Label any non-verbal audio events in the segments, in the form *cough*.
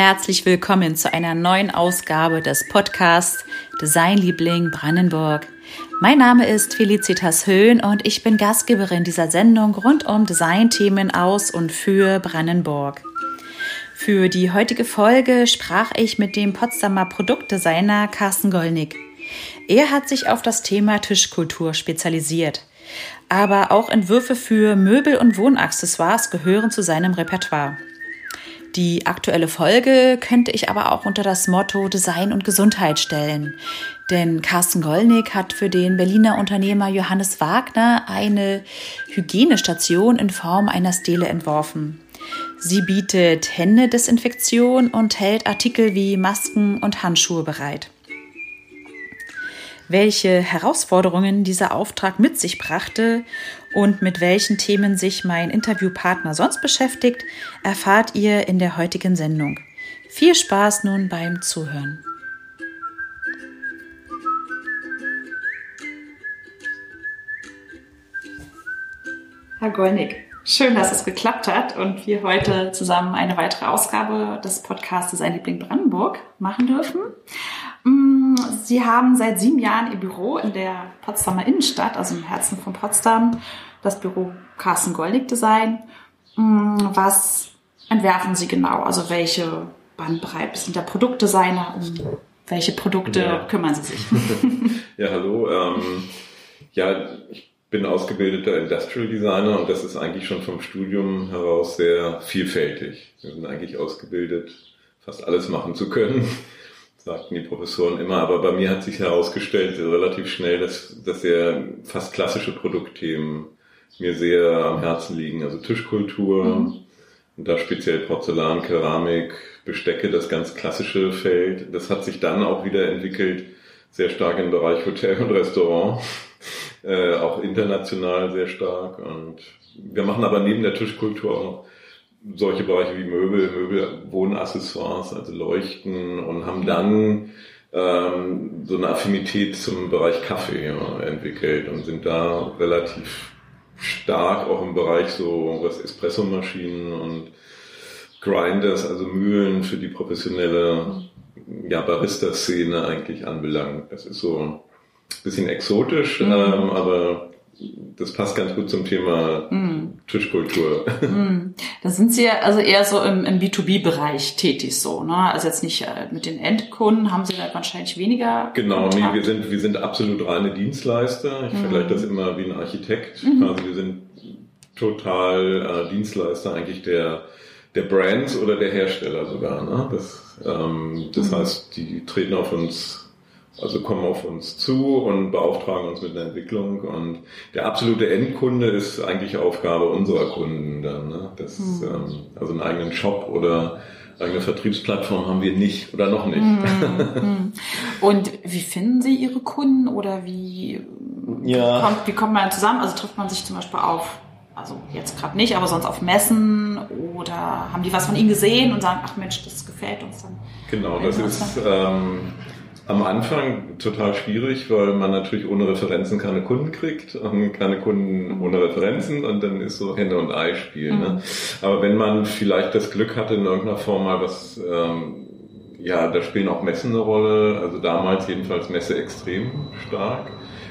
Herzlich willkommen zu einer neuen Ausgabe des Podcasts Designliebling Brandenburg. Mein Name ist Felicitas Höhn und ich bin Gastgeberin dieser Sendung rund um Designthemen aus und für Brandenburg. Für die heutige Folge sprach ich mit dem Potsdamer Produktdesigner Carsten Gollnick. Er hat sich auf das Thema Tischkultur spezialisiert. Aber auch Entwürfe für Möbel und Wohnaccessoires gehören zu seinem Repertoire. Die aktuelle Folge könnte ich aber auch unter das Motto Design und Gesundheit stellen. Denn Carsten Gollnick hat für den Berliner Unternehmer Johannes Wagner eine Hygienestation in Form einer Stele entworfen. Sie bietet Händedesinfektion und hält Artikel wie Masken und Handschuhe bereit. Welche Herausforderungen dieser Auftrag mit sich brachte und mit welchen Themen sich mein Interviewpartner sonst beschäftigt, erfahrt ihr in der heutigen Sendung. Viel Spaß nun beim Zuhören. Herr Gollnick, schön, dass es geklappt hat und wir heute zusammen eine weitere Ausgabe des Podcasts Ein Liebling Brandenburg machen dürfen. Sie haben seit sieben Jahren Ihr Büro in der Potsdamer Innenstadt, also im Herzen von Potsdam, das Büro Carsten Goldnick Design. Mm, was entwerfen Sie genau? Also welche Bandbreite sind der Produktdesigner? Um welche Produkte ja. kümmern Sie sich? *laughs* ja, hallo. Ähm, ja, ich bin ausgebildeter Industrial Designer und das ist eigentlich schon vom Studium heraus sehr vielfältig. Wir sind eigentlich ausgebildet, fast alles machen zu können sagten die Professoren immer, aber bei mir hat sich herausgestellt relativ schnell, dass, dass sehr fast klassische Produktthemen mir sehr am Herzen liegen. Also Tischkultur mhm. und da speziell Porzellan, Keramik, Bestecke, das ganz klassische Feld. Das hat sich dann auch wieder entwickelt, sehr stark im Bereich Hotel und Restaurant, *laughs* äh, auch international sehr stark. Und wir machen aber neben der Tischkultur auch noch solche Bereiche wie Möbel, Möbel, Wohnaccessoires, also Leuchten und haben dann ähm, so eine Affinität zum Bereich Kaffee ja, entwickelt und sind da relativ stark auch im Bereich so was Espressomaschinen und Grinders, also Mühlen für die professionelle ja, Barista-Szene eigentlich anbelangt. Das ist so ein bisschen exotisch, mhm. ähm, aber das passt ganz gut zum Thema mm. Tischkultur. Mm. Da sind Sie ja also eher so im, im B2B-Bereich tätig so, ne? Also jetzt nicht äh, mit den Endkunden haben Sie da wahrscheinlich weniger. Genau, nee, wir sind, wir sind absolut reine Dienstleister. Ich mm. vergleiche das immer wie ein Architekt. -hmm. Also wir sind total äh, Dienstleister eigentlich der der Brands oder der Hersteller sogar. Ne? Das, ähm, das mhm. heißt, die treten auf uns also kommen auf uns zu und beauftragen uns mit der Entwicklung. Und der absolute Endkunde ist eigentlich Aufgabe unserer Kunden dann. Ne? Das, mhm. ähm, also einen eigenen Shop oder eigene Vertriebsplattform haben wir nicht oder noch nicht. Mhm. *laughs* Und wie finden Sie Ihre Kunden oder wie, ja. kommt, wie kommt man zusammen? Also trifft man sich zum Beispiel auf also jetzt gerade nicht, aber sonst auf Messen oder haben die was von Ihnen gesehen und sagen, ach Mensch, das gefällt uns dann. Genau, das ist ähm, am Anfang total schwierig, weil man natürlich ohne Referenzen keine Kunden kriegt und keine Kunden ohne Referenzen und dann ist so Hände und Ei Spiel. Ne? Mhm. Ne? Aber wenn man vielleicht das Glück hatte, in irgendeiner Form mal was, ähm, ja, da spielen auch Messen eine Rolle, also damals jedenfalls Messe extrem stark,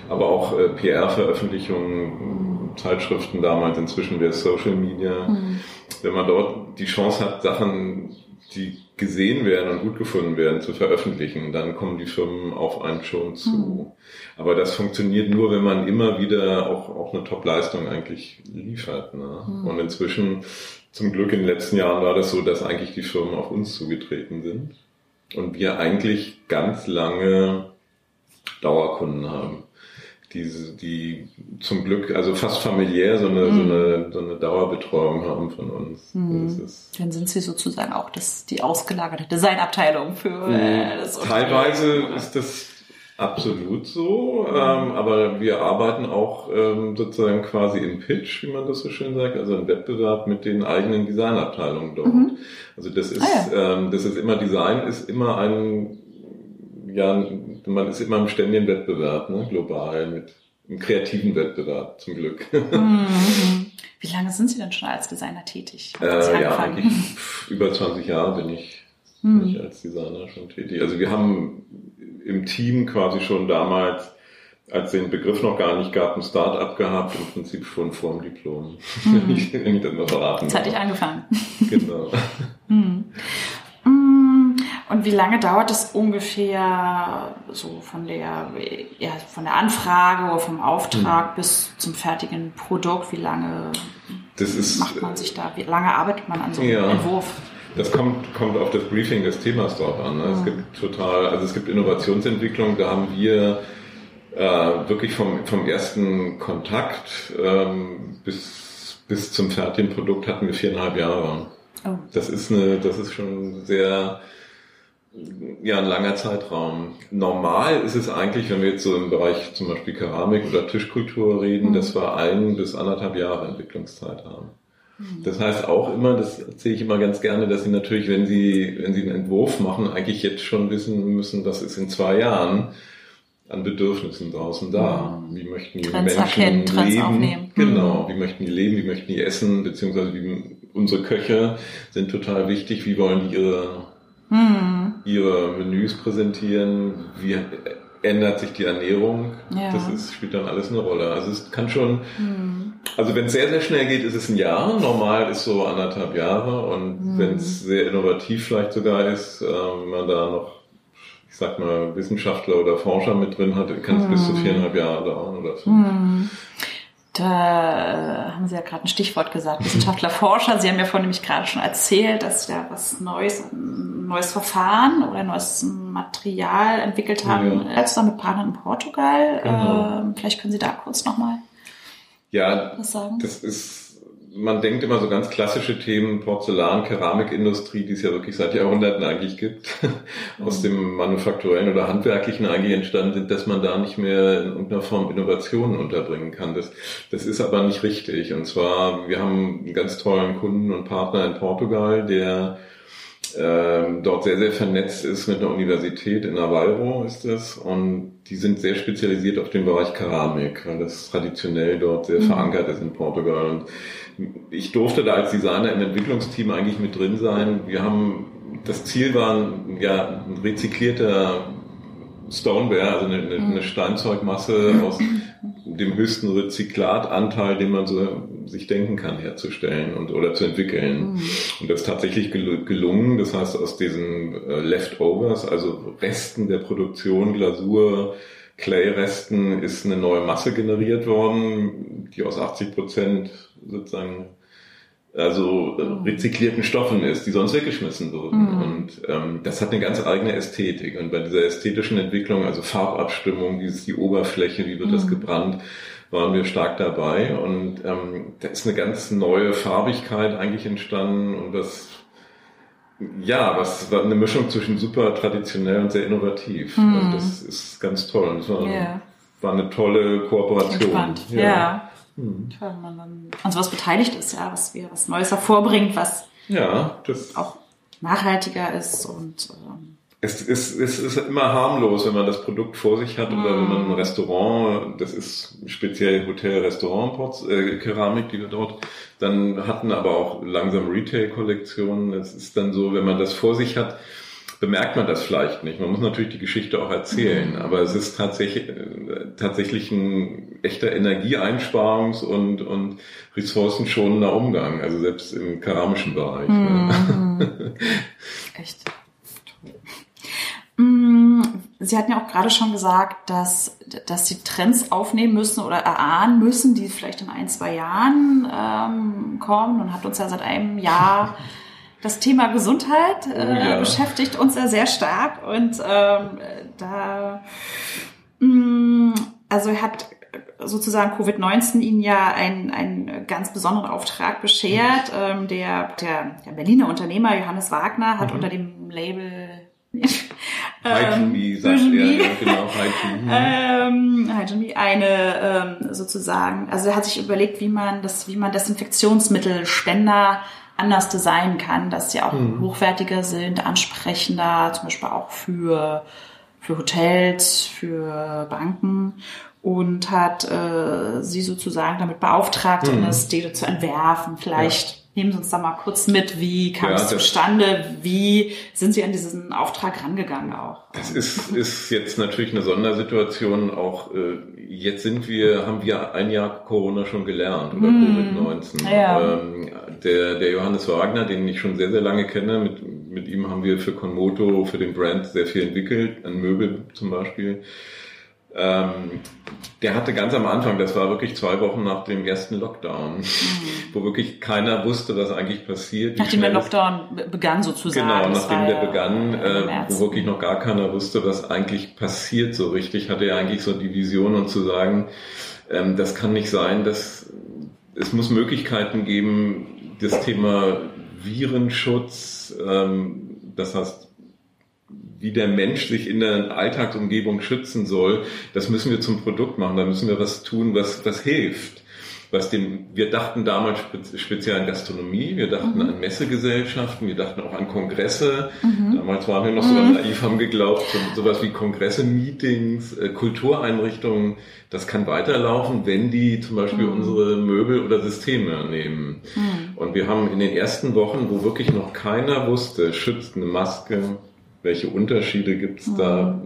aber auch äh, PR-Veröffentlichungen, Zeitschriften damals, inzwischen wäre Social Media. Mhm. Wenn man dort die Chance hat, Sachen, die gesehen werden und gut gefunden werden, zu veröffentlichen, dann kommen die Firmen auf einen schon zu. Mhm. Aber das funktioniert nur, wenn man immer wieder auch, auch eine Top-Leistung eigentlich liefert. Ne? Mhm. Und inzwischen, zum Glück in den letzten Jahren war das so, dass eigentlich die Firmen auf uns zugetreten sind und wir eigentlich ganz lange Dauerkunden haben diese, die zum Glück, also fast familiär so eine, mhm. so eine, so eine Dauerbetreuung haben von uns. Mhm. Dann sind sie sozusagen auch das, die ausgelagerte Designabteilung für mhm. äh, das Teilweise ist das absolut so, mhm. ähm, aber wir arbeiten auch ähm, sozusagen quasi in Pitch, wie man das so schön sagt, also im Wettbewerb mit den eigenen Designabteilungen dort. Mhm. Also das ist, ah, ja. ähm, das ist immer Design, ist immer ein ja, man ist immer im ständigen Wettbewerb, ne, global, mit einem kreativen Wettbewerb, zum Glück. Mhm. Wie lange sind Sie denn schon als Designer tätig? Äh, ja, eigentlich über 20 Jahre bin ich mhm. bin ich als Designer schon tätig. Also wir haben im Team quasi schon damals, als den Begriff noch gar nicht gab, ein Start-up gehabt, im Prinzip schon vor dem Diplom. *laughs* Mhm. ich, ich das mal verraten Jetzt hatte ich angefangen. Genau. *laughs* Mhm. Und wie lange dauert es ungefähr so von der, ja, von der Anfrage oder vom Auftrag mhm. bis zum fertigen Produkt? Wie lange ist, macht man sich da? Wie lange arbeitet man an so einem ja. Entwurf? Das kommt, kommt auf das Briefing des Themas drauf an. Ne? Es gibt total, also es gibt Innovationsentwicklung, da haben wir äh, wirklich vom, vom ersten Kontakt ähm, bis, bis zum fertigen Produkt hatten wir viereinhalb Jahre. Oh. Das ist eine, das ist schon sehr, ja, ein langer Zeitraum. Normal ist es eigentlich, wenn wir jetzt so im Bereich zum Beispiel Keramik oder Tischkultur reden, mhm. dass wir ein bis anderthalb Jahre Entwicklungszeit haben. Mhm. Das heißt auch immer, das erzähle ich immer ganz gerne, dass Sie natürlich, wenn Sie, wenn Sie einen Entwurf machen, eigentlich jetzt schon wissen müssen, das ist in zwei Jahren an Bedürfnissen draußen da. Mhm. Wie möchten die Trends Menschen erkennen, leben? Aufnehmen. Genau. Mhm. Wie möchten die leben? Wie möchten die essen? Beziehungsweise wie unsere Köche sind total wichtig. Wie wollen die ihre, mhm. Ihre Menüs präsentieren? Wie ändert sich die Ernährung? Ja. Das ist, spielt dann alles eine Rolle. Also es kann schon, mhm. also wenn es sehr, sehr schnell geht, ist es ein Jahr. Normal ist so anderthalb Jahre. Und mhm. wenn es sehr innovativ vielleicht sogar ist, äh, wenn man da noch ich sag mal, Wissenschaftler oder Forscher mit drin hat, kann es mhm. bis zu viereinhalb Jahre dauern oder fünf. Da äh, haben Sie ja gerade ein Stichwort gesagt, Wissenschaftler, Forscher. Sie haben ja vorhin nämlich gerade schon erzählt, dass Sie da was Neues, ein neues Verfahren oder ein neues Material entwickelt haben, ja. zusammen mit Partnern in Portugal. Genau. Ähm, vielleicht können Sie da kurz nochmal ja, was sagen. Das ist man denkt immer so ganz klassische Themen, Porzellan, Keramikindustrie, die es ja wirklich seit Jahrhunderten eigentlich gibt, *laughs* aus dem manufakturellen oder handwerklichen eigentlich entstanden sind, dass man da nicht mehr in irgendeiner Form Innovationen unterbringen kann. Das, das ist aber nicht richtig. Und zwar, wir haben einen ganz tollen Kunden und Partner in Portugal, der ähm, dort sehr, sehr vernetzt ist mit einer Universität in Navarro ist das und die sind sehr spezialisiert auf den Bereich Keramik, weil das traditionell dort sehr mhm. verankert ist in Portugal und ich durfte da als Designer im Entwicklungsteam eigentlich mit drin sein. Wir haben, das Ziel war ja ein rezyklierter Stoneware, also eine, eine mhm. Steinzeugmasse aus dem höchsten Rezyklatanteil, den man so sich denken kann, herzustellen und oder zu entwickeln. Mhm. Und das ist tatsächlich gelungen. Das heißt, aus diesen äh, Leftovers, also Resten der Produktion, Glasur, Clay-Resten, ist eine neue Masse generiert worden, die aus 80 Prozent sozusagen also äh, mhm. rezyklierten Stoffen ist, die sonst weggeschmissen wurden. Mhm. Und ähm, das hat eine ganz eigene Ästhetik. Und bei dieser ästhetischen Entwicklung, also Farbabstimmung, dieses die Oberfläche, wie wird mhm. das gebrannt, waren wir stark dabei. Und ähm, da ist eine ganz neue Farbigkeit eigentlich entstanden und was ja, was war eine Mischung zwischen super traditionell und sehr innovativ. Mhm. Also das ist ganz toll. Und es war, yeah. war eine tolle Kooperation. Ja. ja. Mhm. Toll, wenn man an sowas beteiligt ist, ja, was wir was Neues hervorbringt, was ja, das auch nachhaltiger ist und ähm, es ist, es ist immer harmlos, wenn man das Produkt vor sich hat oder wenn man ein mhm. Restaurant, das ist speziell Hotel, Restaurant, äh, Keramik, die wir dort dann hatten, aber auch langsam Retail-Kollektionen. Es ist dann so, wenn man das vor sich hat, bemerkt man das vielleicht nicht. Man muss natürlich die Geschichte auch erzählen, mhm. aber es ist tatsächlich, tatsächlich ein echter Energieeinsparungs- und, und ressourcenschonender Umgang, also selbst im keramischen Bereich. Ne? Mhm. Ne? *laughs* Echt. Mm, Sie hatten ja auch gerade schon gesagt, dass, dass Sie Trends aufnehmen müssen oder erahnen müssen, die vielleicht in ein, zwei Jahren ähm, kommen und hat uns ja seit einem Jahr *laughs* das Thema Gesundheit äh, oh ja. beschäftigt uns ja sehr stark und ähm, da mh, mm, also hat sozusagen Covid-19 Ihnen ja einen, einen ganz besonderen Auftrag beschert. Ähm, der, der, der Berliner Unternehmer Johannes Wagner hat mhm. unter dem Label ähm, sagt er, genau, *laughs* ähm, eine ähm, sozusagen, also er hat sich überlegt, wie man das, wie man Desinfektionsmittelspender anders designen kann, dass sie auch mhm. hochwertiger sind, ansprechender, zum Beispiel auch für, für Hotels, für Banken und hat äh, sie sozusagen damit beauftragt, mhm. eine Stele zu entwerfen. Vielleicht Nehmen Sie uns da mal kurz mit, wie kam ja, es zustande, wie sind Sie an diesen Auftrag rangegangen auch? Das ist, ist jetzt natürlich eine Sondersituation. Auch äh, jetzt sind wir, haben wir ein Jahr Corona schon gelernt oder mm. Covid-19. Ja. Ähm, der, der Johannes Wagner, den ich schon sehr, sehr lange kenne, mit, mit ihm haben wir für Conmoto, für den Brand sehr viel entwickelt, an Möbel zum Beispiel. Ähm, der hatte ganz am Anfang, das war wirklich zwei Wochen nach dem ersten Lockdown, mhm. *laughs* wo wirklich keiner wusste, was eigentlich passiert. Nachdem der Lockdown begann sozusagen. Genau, nachdem der begann, äh, wo wirklich noch gar keiner wusste, was eigentlich passiert so richtig, hatte er eigentlich so die Vision und zu sagen, ähm, das kann nicht sein, dass es muss Möglichkeiten geben, das Thema Virenschutz, ähm, das heißt wie der Mensch sich in der Alltagsumgebung schützen soll, das müssen wir zum Produkt machen. Da müssen wir was tun, was, was hilft. Was den, wir dachten damals speziell an Gastronomie, wir dachten mhm. an Messegesellschaften, wir dachten auch an Kongresse. Mhm. Damals waren wir noch so mhm. naiv, haben geglaubt, so, sowas wie Kongresse, Meetings, äh, Kultureinrichtungen, das kann weiterlaufen, wenn die zum Beispiel mhm. unsere Möbel oder Systeme nehmen. Mhm. Und wir haben in den ersten Wochen, wo wirklich noch keiner wusste, schützt eine Maske, welche Unterschiede gibt es mhm. da?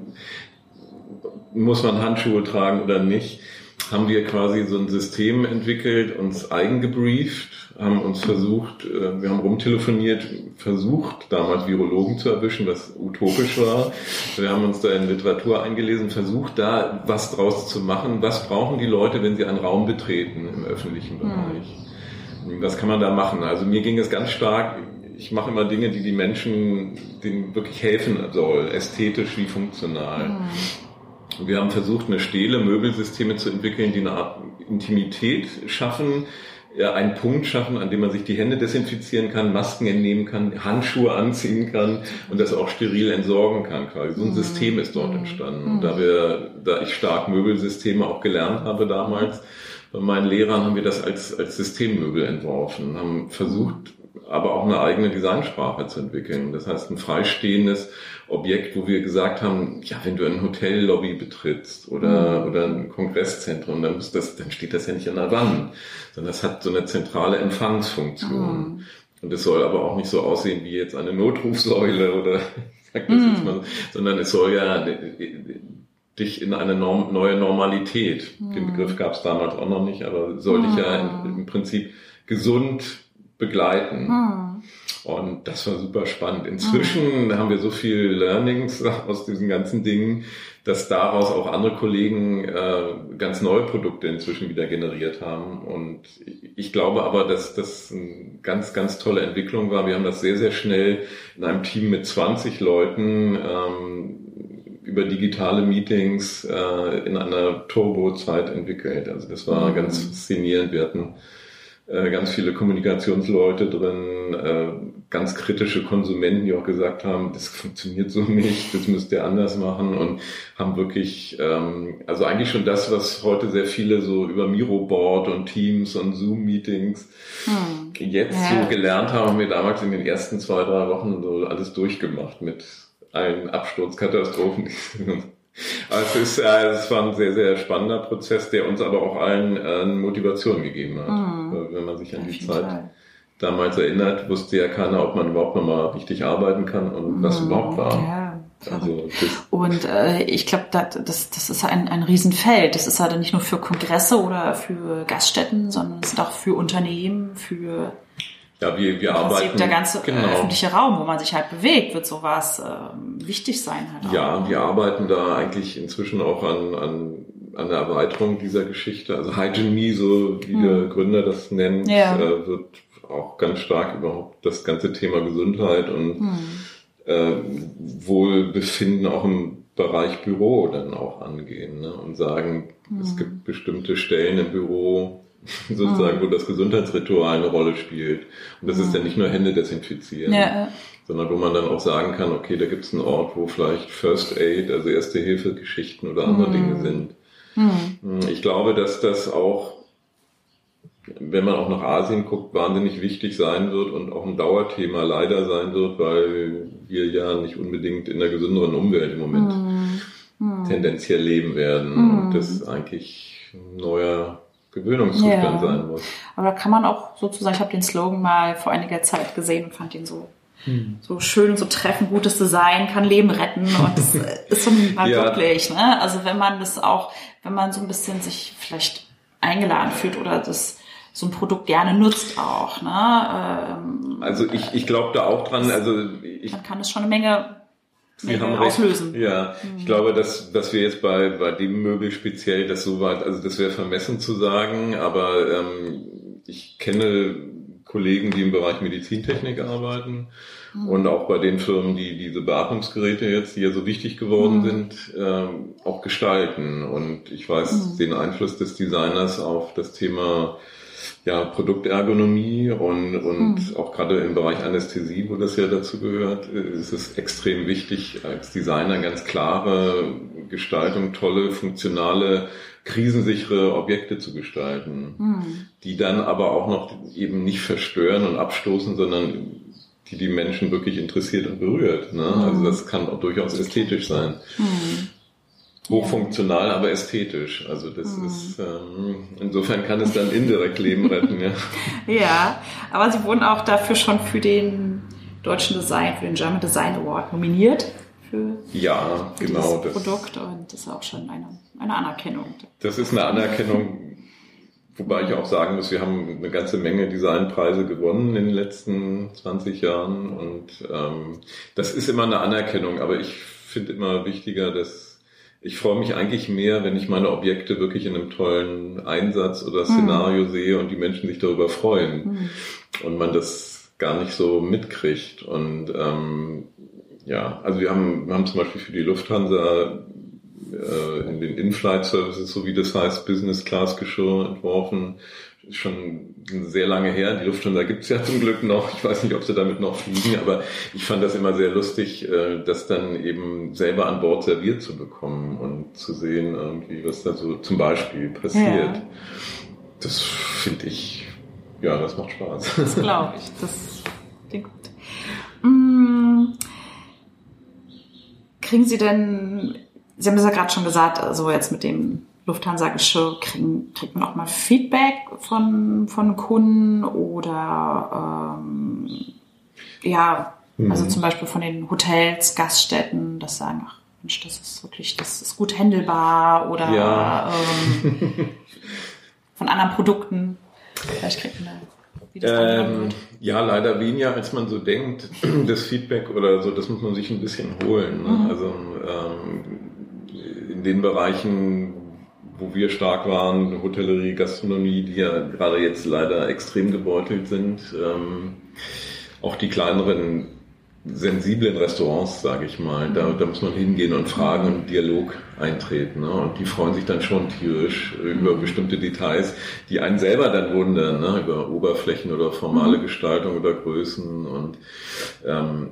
Muss man Handschuhe tragen oder nicht? Haben wir quasi so ein System entwickelt, uns eigen gebrieft, haben uns versucht, äh, wir haben rumtelefoniert, versucht damals Virologen zu erwischen, was utopisch war. Wir haben uns da in Literatur eingelesen, versucht da was draus zu machen. Was brauchen die Leute, wenn sie einen Raum betreten im öffentlichen mhm. Bereich? Was kann man da machen? Also mir ging es ganz stark ich mache immer Dinge, die die Menschen, denen wirklich helfen soll, ästhetisch wie funktional. Mhm. Wir haben versucht, eine Stele, Möbelsysteme zu entwickeln, die eine Art Intimität schaffen, ja, einen Punkt schaffen, an dem man sich die Hände desinfizieren kann, Masken entnehmen kann, Handschuhe anziehen kann und das auch steril entsorgen kann. Quasi. So ein mhm. System ist dort entstanden. Und da wir, da ich stark Möbelsysteme auch gelernt habe damals, bei meinen Lehrern haben wir das als, als Systemmöbel entworfen, haben versucht, aber auch eine eigene Designsprache zu entwickeln. Das heißt, ein freistehendes Objekt, wo wir gesagt haben, ja, wenn du ein Hotellobby betrittst oder, mhm. oder ein Kongresszentrum, dann, muss das, dann steht das ja nicht an der Wand, sondern das hat so eine zentrale Empfangsfunktion. Mhm. Und es soll aber auch nicht so aussehen wie jetzt eine Notrufsäule oder, *laughs* sag das mhm. jetzt mal, sondern es soll ja dich in eine Norm, neue Normalität, den mhm. Begriff gab es damals auch noch nicht, aber soll dich ja im, im Prinzip gesund begleiten. Hm. Und das war super spannend. Inzwischen hm. haben wir so viel Learnings *laughs* aus diesen ganzen Dingen, dass daraus auch andere Kollegen äh, ganz neue Produkte inzwischen wieder generiert haben. Und ich glaube aber, dass das eine ganz, ganz tolle Entwicklung war. Wir haben das sehr, sehr schnell in einem Team mit 20 Leuten ähm, über digitale Meetings äh, in einer Turbo-Zeit entwickelt. Also das war mhm. ganz faszinierend. Wir hatten ganz viele Kommunikationsleute drin, äh, ganz kritische Konsumenten, die auch gesagt haben, das funktioniert so nicht, das müsst ihr anders machen und haben wirklich, ähm, also eigentlich schon das, was heute sehr viele so über Miroboard und Teams und Zoom-Meetings hm. jetzt ja. so gelernt haben, haben wir damals in den ersten zwei, drei Wochen so alles durchgemacht mit allen Absturzkatastrophen. Also es, ist, äh, es war ein sehr, sehr spannender Prozess, der uns aber auch allen äh, Motivation gegeben hat. Mhm. Wenn man sich an die Zeit Fall. damals erinnert, wusste ja keiner, ob man überhaupt nochmal richtig arbeiten kann und mhm. was überhaupt war. Ja. Also und äh, ich glaube, das, das, das ist ein, ein Riesenfeld. Das ist halt nicht nur für Kongresse oder für Gaststätten, sondern es ist auch für Unternehmen, für ja, wir, wir arbeiten. Der ganze genau. öffentliche Raum, wo man sich halt bewegt, wird sowas äh, wichtig sein. Halt ja, auch. wir arbeiten da eigentlich inzwischen auch an, an, an der Erweiterung dieser Geschichte. Also Hygiene so wie hm. der Gründer das nennt, ja. äh, wird auch ganz stark überhaupt das ganze Thema Gesundheit und hm. äh, Wohlbefinden auch im Bereich Büro dann auch angehen ne? und sagen, hm. es gibt bestimmte Stellen im Büro, *laughs* sozusagen, mhm. wo das Gesundheitsritual eine Rolle spielt. Und das mhm. ist ja nicht nur Hände desinfizieren, ja. sondern wo man dann auch sagen kann, okay, da gibt es einen Ort, wo vielleicht First Aid, also Erste Hilfe Geschichten oder andere mhm. Dinge sind. Mhm. Ich glaube, dass das auch, wenn man auch nach Asien guckt, wahnsinnig wichtig sein wird und auch ein Dauerthema leider sein wird, weil wir ja nicht unbedingt in einer gesünderen Umwelt im Moment mhm. Mhm. tendenziell leben werden. Und das eigentlich ein neuer Gewöhnungszustand ja. sein muss. Aber da kann man auch sozusagen, ich habe den Slogan mal vor einiger Zeit gesehen und fand ihn so hm. so schön und so treffend, gutes Design kann Leben retten und das *laughs* ist so mal ja. wirklich, ne? Also wenn man das auch, wenn man so ein bisschen sich vielleicht eingeladen fühlt oder das so ein Produkt gerne nutzt auch, ne? Ähm, also ich, ich glaube da auch dran, also ich, man kann es schon eine Menge Sie haben auslösen. Recht. Ja, mhm. ich glaube, dass, dass wir jetzt bei, bei dem Möbel speziell das so weit, also das wäre vermessen zu sagen, aber ähm, ich kenne Kollegen, die im Bereich Medizintechnik arbeiten mhm. und auch bei den Firmen, die diese Beatmungsgeräte jetzt, die ja so wichtig geworden mhm. sind, ähm, auch gestalten. Und ich weiß mhm. den Einfluss des Designers auf das Thema ja, Produktergonomie und, und mhm. auch gerade im Bereich Anästhesie, wo das ja dazu gehört, ist es extrem wichtig, als Designer ganz klare Gestaltung, tolle, funktionale, krisensichere Objekte zu gestalten, mhm. die dann aber auch noch eben nicht verstören und abstoßen, sondern die die Menschen wirklich interessiert und berührt. Ne? Mhm. Also das kann auch durchaus ästhetisch sein. Mhm. Hochfunktional, ja. aber ästhetisch. Also das mhm. ist ähm, insofern kann es dann indirekt Leben retten, ja. *laughs* ja, aber sie wurden auch dafür schon für den deutschen Design, für den German Design Award nominiert. Für, ja, für genau. Das Produkt und das ist auch schon eine, eine Anerkennung. Das ist eine Anerkennung, wobei ich auch sagen muss, wir haben eine ganze Menge Designpreise gewonnen in den letzten 20 Jahren und ähm, das ist immer eine Anerkennung, aber ich finde immer wichtiger, dass ich freue mich eigentlich mehr, wenn ich meine Objekte wirklich in einem tollen Einsatz oder Szenario mhm. sehe und die Menschen sich darüber freuen mhm. und man das gar nicht so mitkriegt. Und ähm, ja, also wir haben, wir haben zum Beispiel für die Lufthansa äh, in den In-Flight Services, so wie das heißt, Business Class Geschirr entworfen schon sehr lange her. Die Lufthansa gibt's ja zum Glück noch. Ich weiß nicht, ob sie damit noch fliegen, aber ich fand das immer sehr lustig, äh, das dann eben selber an Bord serviert zu bekommen und zu sehen, irgendwie, was da so zum Beispiel passiert. Ja. Das finde ich, ja, das macht Spaß. Das glaube ich. Das klingt gut. Mm. Kriegen Sie denn, Sie haben es ja gerade schon gesagt, also jetzt mit dem Lufthansa-Geschirr kriegt man auch mal Feedback von, von Kunden oder ähm, ja, mhm. also zum Beispiel von den Hotels, Gaststätten, das sagen, ach Mensch, das ist wirklich, das ist gut handelbar oder ja. ähm, von anderen Produkten. Vielleicht kriegt man da ähm, ja, leider weniger, als man so denkt. *clears throat* Das Feedback oder so, das muss man sich ein bisschen holen. Ne? Mhm. Also ähm, in den Bereichen, wo wir stark waren, Hotellerie, Gastronomie, die ja gerade jetzt leider extrem gebeutelt sind. Ähm, auch die kleineren sensiblen Restaurants, sage ich mal, da, da muss man hingehen und fragen und Dialog eintreten. Ne? Und die freuen sich dann schon tierisch über bestimmte Details, die einen selber dann wundern, ne? über Oberflächen oder formale mhm. Gestaltung oder Größen. Und ähm,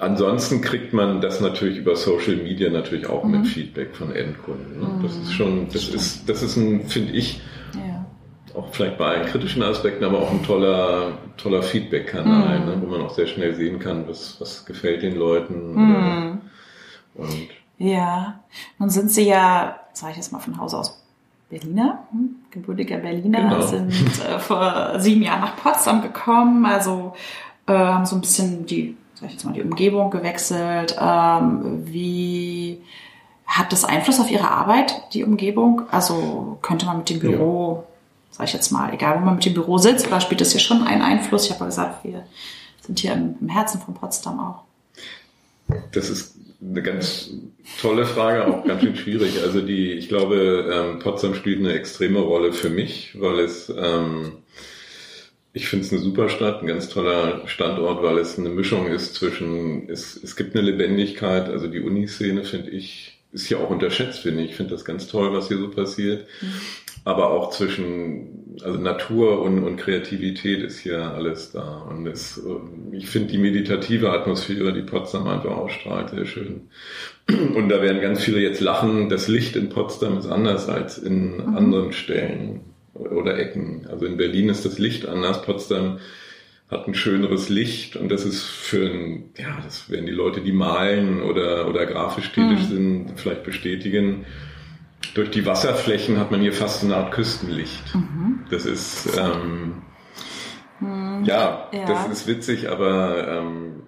Ansonsten kriegt man das natürlich über Social Media natürlich auch mhm. mit Feedback von Endkunden. Ne? Mhm. Das ist schon, das ist, das ist ein, finde ich, ja. auch vielleicht bei allen kritischen Aspekten, aber auch ein toller, toller Feedback-Kanal, mhm. ne? wo man auch sehr schnell sehen kann, was, was gefällt den Leuten. Mhm. Und ja, nun sind Sie ja, sage ich jetzt mal von Haus aus, Berliner, hm? gebürtiger Berliner, genau. sind äh, vor sieben Jahren nach Potsdam gekommen, also äh, haben so ein bisschen die sag ich jetzt mal, die Umgebung gewechselt? Ähm, wie hat das Einfluss auf Ihre Arbeit, die Umgebung? Also könnte man mit dem Büro, ja. sag ich jetzt mal, egal wo man mit dem Büro sitzt, oder spielt das hier schon einen Einfluss? Ich habe ja gesagt, wir sind hier im, im Herzen von Potsdam auch. Das ist eine ganz tolle Frage, auch ganz schön schwierig. Also die, ich glaube, ähm, Potsdam spielt eine extreme Rolle für mich, weil es ähm, ich finde es eine super Stadt, ein ganz toller Standort, weil es eine Mischung ist zwischen, es, es gibt eine Lebendigkeit, also die Uniszene finde ich, ist ja auch unterschätzt, finde ich. Ich finde das ganz toll, was hier so passiert. Mhm. Aber auch zwischen, also Natur und, und Kreativität ist hier alles da. Und es, ich finde die meditative Atmosphäre, die Potsdam einfach ausstrahlt, sehr schön. Und da werden ganz viele jetzt lachen, das Licht in Potsdam ist anders als in mhm. anderen Stellen oder Ecken. Also in Berlin ist das Licht anders, Potsdam hat ein schöneres Licht und das ist für ein, ja, das werden die Leute, die malen oder, oder grafisch tätig mhm. sind, vielleicht bestätigen. durch die Wasserflächen hat man hier fast eine Art Küstenlicht. Mhm. Das ist, ähm, hm, ja, ja, das ist witzig, aber ähm,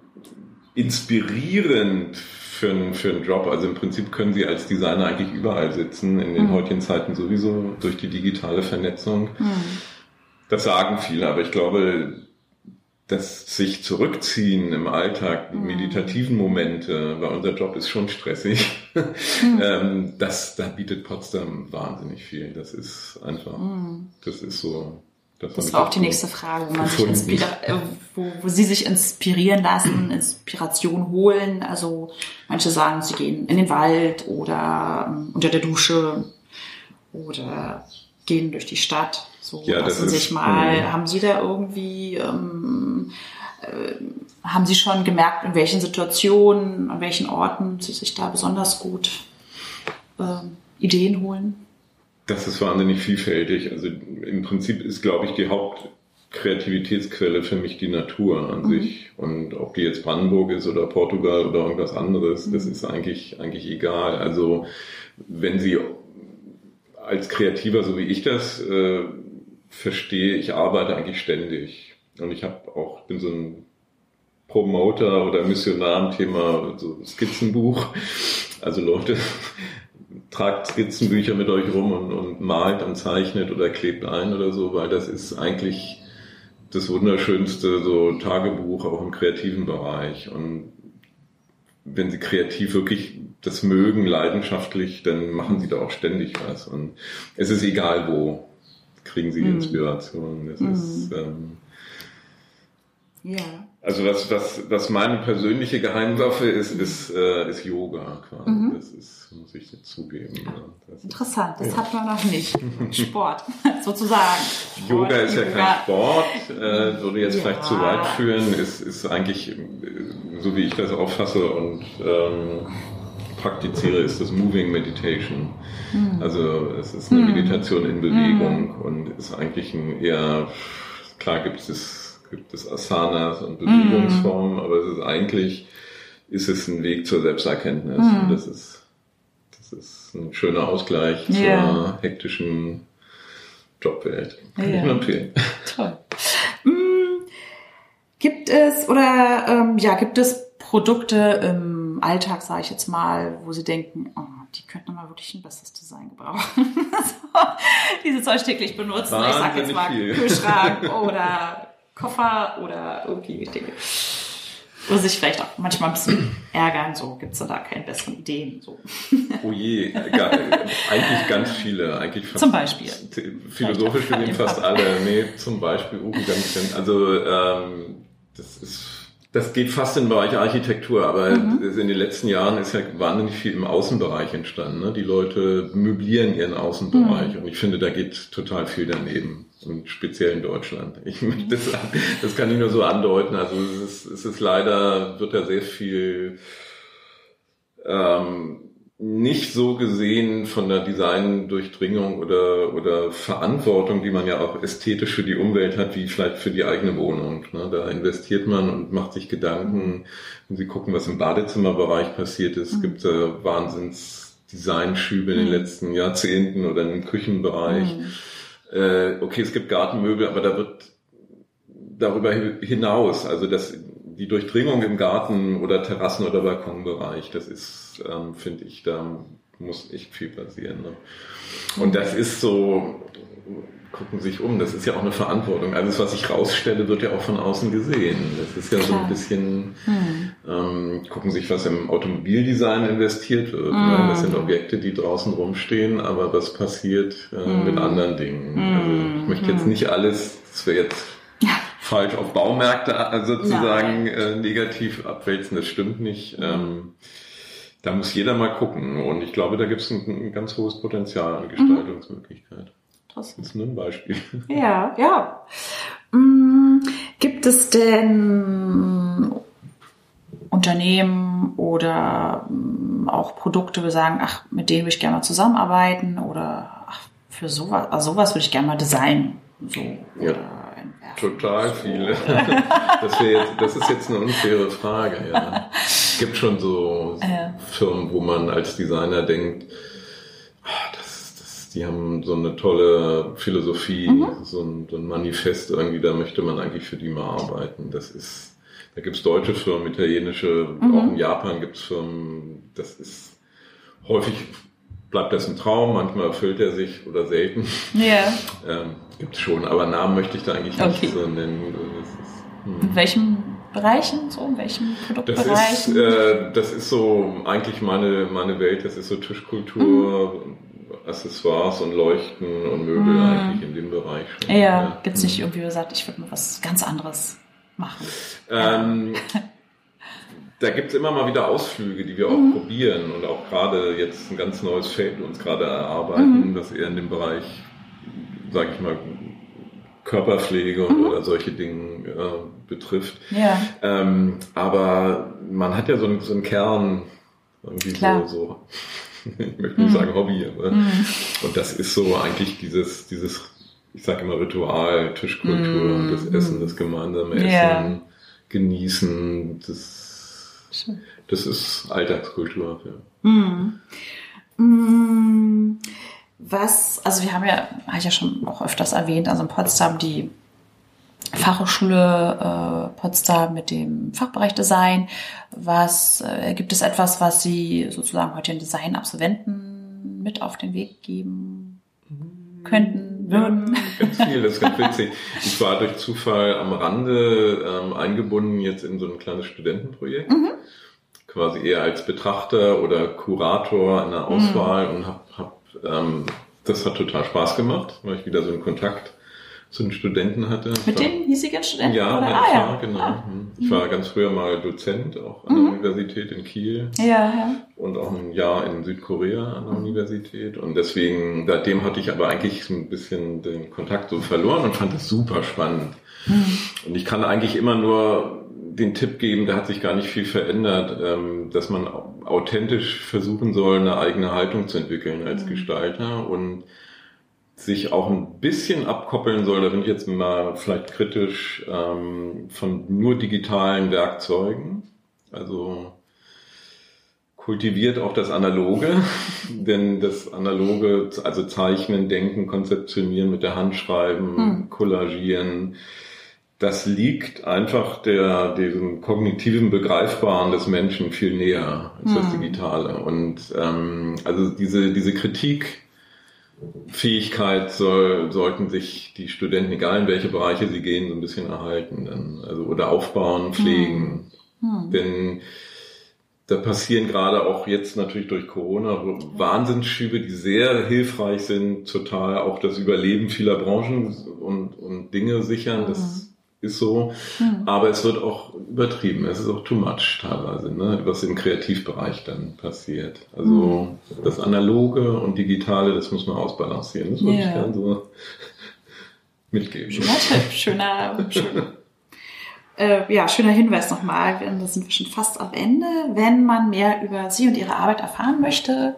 inspirierend für, einen, für einen Job. Also im Prinzip können Sie als Designer eigentlich überall sitzen, in den mhm. heutigen Zeiten sowieso durch die digitale Vernetzung. Mhm. Das sagen viele, aber ich glaube, das sich zurückziehen im Alltag, die mhm. meditativen Momente, weil unser Job ist schon stressig, mhm. *laughs* ähm, das, da bietet Potsdam wahnsinnig viel. Das ist einfach, mhm. das ist so. Das, das war auch die nächste Frage, wo, man sich äh, wo, wo Sie sich inspirieren lassen, Inspiration holen. Also manche sagen, sie gehen in den Wald oder ähm, unter der Dusche oder gehen durch die Stadt. So ja, lassen sich mal. Mh. Haben Sie da irgendwie, ähm, äh, haben Sie schon gemerkt, in welchen Situationen, an welchen Orten Sie sich da besonders gut äh, Ideen holen? Das ist wahnsinnig vielfältig. Also im Prinzip ist, glaube ich, die Hauptkreativitätsquelle für mich die Natur an mhm. sich. Und ob die jetzt Brandenburg ist oder Portugal oder irgendwas anderes, mhm. das ist eigentlich, eigentlich egal. Also wenn Sie als Kreativer, so wie ich das äh, verstehe, ich arbeite eigentlich ständig. Und ich habe auch, bin so ein Promoter oder Missionar im Thema so Skizzenbuch. Also Leute, tragt Skizzenbücher mit euch rum und, und malt und zeichnet oder klebt ein oder so, weil das ist eigentlich das wunderschönste so Tagebuch auch im kreativen Bereich. Und wenn sie kreativ wirklich das mögen, leidenschaftlich, dann machen sie da auch ständig was. Und es ist egal wo, kriegen sie mhm. Inspiration. Das mm. ist, ähm, ja. Also was, was, was meine persönliche Geheimwaffe ist, ist, äh, ist Yoga quasi. Mhm. Das ist, muss ich jetzt zugeben. Ja. Das Interessant, das ja. hat man noch nicht. *laughs* Sport, *laughs* sozusagen. Sport, Yoga ist ja kein Sport, äh, würde jetzt ja. vielleicht zu weit führen, ist, ist eigentlich, so wie ich das auffasse und ähm, praktiziere, ist das Moving Meditation. Mhm. Also es ist eine mhm. Meditation in Bewegung mhm. und ist eigentlich ein eher, klar gibt es gibt es Asanas und Bewegungsformen, mm. aber es ist eigentlich, ist es ein Weg zur Selbsterkenntnis. Mm. Und das ist, das ist ein schöner Ausgleich yeah. zur hektischen Jobwelt. Kann yeah. ich nur empfehlen. *laughs* Toll. Mm, gibt es oder ähm, ja, gibt es Produkte im Alltag, sage ich jetzt mal, wo Sie denken, oh, die könnten mal wirklich ein besseres Design gebrauchen. *laughs* so, diese Zeug täglich benutzen. Wahnsinnig ich sag jetzt mal viel. Kühlschrank *laughs* oder Koffer oder irgendwie Dinge. Oder sich vielleicht auch manchmal ein bisschen ärgern, so gibt es da keine besseren Ideen. So. Oh je, gar, eigentlich ganz viele. Eigentlich fast, zum Beispiel. Philosophisch gesehen fast alle. Nee, zum Beispiel, uh, ganz, also ähm, das ist das geht fast in den Bereich Architektur, aber mhm. in den letzten Jahren ist ja wahnsinnig viel im Außenbereich entstanden. Ne? Die Leute möblieren ihren Außenbereich mhm. und ich finde, da geht total viel daneben und speziell in Deutschland. Ich das, das kann ich nur so andeuten. Also es ist, es ist leider, wird da sehr viel ähm, nicht so gesehen von der Design-Durchdringung oder, oder Verantwortung, die man ja auch ästhetisch für die Umwelt hat, wie vielleicht für die eigene Wohnung. Ne? Da investiert man und macht sich Gedanken. Wenn Sie gucken, was im Badezimmerbereich passiert ist, mhm. gibt äh, Wahnsinns Designschübe in den mhm. letzten Jahrzehnten oder im Küchenbereich. Mhm. Äh, okay, es gibt Gartenmöbel, aber da wird darüber hinaus, also das, die Durchdringung im Garten oder Terrassen- oder Balkonbereich, das ist, ähm, finde ich, da muss echt viel passieren. Ne? Und das ist so, gucken sich um, das ist ja auch eine Verantwortung. Alles, was ich rausstelle, wird ja auch von außen gesehen. Das ist ja Klar. so ein bisschen, hm. ähm, gucken sich, was im Automobildesign investiert wird. Hm. Ne? Das sind Objekte, die draußen rumstehen, aber was passiert äh, hm. mit anderen Dingen. Also ich möchte jetzt hm. nicht alles, das wäre jetzt falsch auf Baumärkte äh, sozusagen äh, negativ abwälzen. Das stimmt nicht. Mhm. Ähm, da muss jeder mal gucken. Und ich glaube, da gibt es ein, ein, ganz hohes Potenzial an Gestaltungsmöglichkeit. Das ist nur ein Beispiel. *laughs* Ja, ja. Mm, gibt es denn Unternehmen oder mm, auch Produkte, wo wir sagen, ach, mit denen würde ich gerne mal zusammenarbeiten oder ach, für sowas, also sowas würde ich gerne mal designen. So, ja. Total viele. *laughs* Das, jetzt, das ist jetzt eine unfaire Frage. Ja. Es *laughs* gibt schon so ja. Firmen, wo man als Designer denkt, ah, das die haben so eine tolle Philosophie, mhm. so, ein, so, ein, Manifest irgendwie, da möchte man eigentlich für die mal arbeiten. Das ist, da gibt's deutsche Firmen, italienische, mhm. auch in Japan gibt's Firmen, das ist häufig bleibt das ein Traum, manchmal erfüllt er sich oder selten. Ja. *laughs* ähm, gibt's schon, aber Namen möchte ich da eigentlich okay. nicht so nennen. Ist, hm. In welchem Bereichen, so in welchen Produktbereichen? Das ist, äh, das ist so eigentlich meine, meine Welt, das ist so Tischkultur, mhm. Accessoires und Leuchten und Möbel mhm. eigentlich in dem Bereich schon. Ja, ja. gibt es nicht irgendwie gesagt, ich würde mal was ganz anderes machen. Ähm, da gibt es immer mal wieder Ausflüge, die wir auch mhm. probieren und auch gerade jetzt ein ganz neues Feld uns gerade erarbeiten, mhm. das eher in dem Bereich, sage ich mal, Körperpflege und, mhm. oder solche Dinge äh, betrifft. Ja. Ähm, aber man hat ja so einen, so einen Kern, irgendwie Klar. so, so *laughs* ich möchte nicht mhm. sagen Hobby, aber mhm. und das ist so eigentlich dieses, dieses, ich sage immer Ritual, Tischkultur, mhm. das Essen, das gemeinsame Essen, yeah. genießen, das, das ist Alltagskultur. Ja. Mhm. Mhm. Was, also wir haben ja, habe ich ja schon auch öfters erwähnt, also in Potsdam die Fachhochschule äh, Potsdam mit dem Fachbereich Design. Was äh, gibt es etwas, was Sie sozusagen heute den Design-Absolventen mit auf den Weg geben könnten, würden? Ja, *laughs* ganz viel, das ist ganz witzig. Ich war durch Zufall am Rande ähm, eingebunden jetzt in so ein kleines Studentenprojekt. Mhm. Quasi eher als Betrachter oder Kurator in der Auswahl mhm. und habe hab, ähm, das hat total Spaß gemacht, weil ich wieder so einen Kontakt zu den Studenten hatte. Mit war, den hiesigen Studenten? Ja, oder? Ah, ja. genau. Ah. Mhm. Ich war ganz früher mal Dozent, auch an der mhm. Universität in Kiel. Ja, ja. Und auch ein Jahr in Südkorea an der mhm. Universität. Und deswegen, seitdem hatte ich aber eigentlich so ein bisschen den Kontakt so verloren und fand das super spannend. Mhm. Und ich kann eigentlich immer nur den Tipp geben, da hat sich gar nicht viel verändert, ähm, dass man authentisch versuchen soll, eine eigene Haltung zu entwickeln als mhm. Gestalter und sich auch ein bisschen abkoppeln soll, da bin ich jetzt mal vielleicht kritisch, ähm, von nur digitalen Werkzeugen. Also kultiviert auch das Analoge, *laughs* denn das Analoge, also Zeichnen, Denken, Konzeptionieren, mit der Hand schreiben, hm. kollagieren, das liegt einfach der, diesem kognitiven Begreifbaren des Menschen viel näher als hm. das Digitale. Und ähm, also diese, diese Kritik, Fähigkeit soll, sollten sich die Studenten, egal in welche Bereiche sie gehen, so ein bisschen erhalten. Dann, also, oder aufbauen, pflegen. Hm. Hm. Denn da passieren gerade auch jetzt natürlich durch Corona Wahnsinnsschübe, die sehr hilfreich sind, total auch das Überleben vieler Branchen und, und Dinge sichern. Das hm ist so. Mhm. Aber es wird auch übertrieben. Es ist auch too much teilweise, ne? was im Kreativbereich dann passiert. Also mhm. das Analoge und Digitale, das muss man ausbalancieren. Das würde yeah. ich gerne so *laughs* mitgeben. Schöner schöner, schöner. Äh, ja, schöner Hinweis nochmal, da sind wir schon fast am Ende. Wenn man mehr über Sie und Ihre Arbeit erfahren möchte,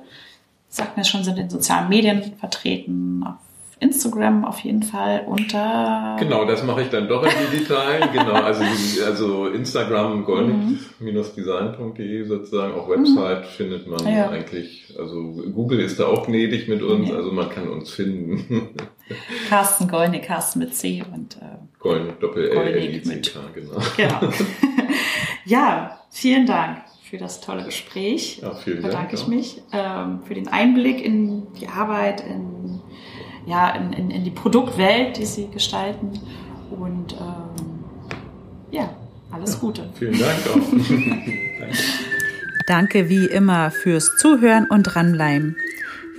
sagt mir schon, sind in sozialen Medien vertreten, auf Instagram auf jeden Fall unter. Genau, das mache ich dann doch im Digitalen. *laughs* genau, also, also Instagram gold-design.de sozusagen, auch Website mhm. findet man ja. eigentlich. Also Google ist da auch gnädig mit uns, ja. also man kann uns finden. *laughs* Carsten Goldne, Carsten mit C und äh, Golden Doppel L, L I C K, genau. *laughs* genau. ja, vielen Dank für das tolle Gespräch. Ja, vielen Dank. Bedanke ich mich ähm, für den Einblick in die Arbeit, in ja, in, in, in die Produktwelt, die sie gestalten. Und ähm, ja, alles ja, Gute. Vielen Dank auch. *laughs* Danke. Danke wie immer fürs Zuhören und dranbleiben.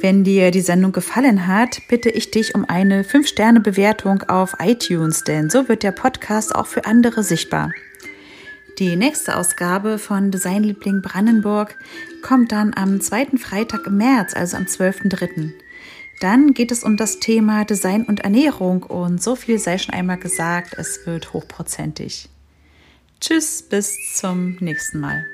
Wenn dir die Sendung gefallen hat, bitte ich dich um eine 5-Sterne-Bewertung auf iTunes, denn so wird der Podcast auch für andere sichtbar. Die nächste Ausgabe von Designliebling Brandenburg kommt dann am zweiten Freitag im März, also am 12.03. Dann geht es um das Thema Design und Ernährung und so viel sei schon einmal gesagt, es wird hochprozentig. Tschüss, bis zum nächsten Mal.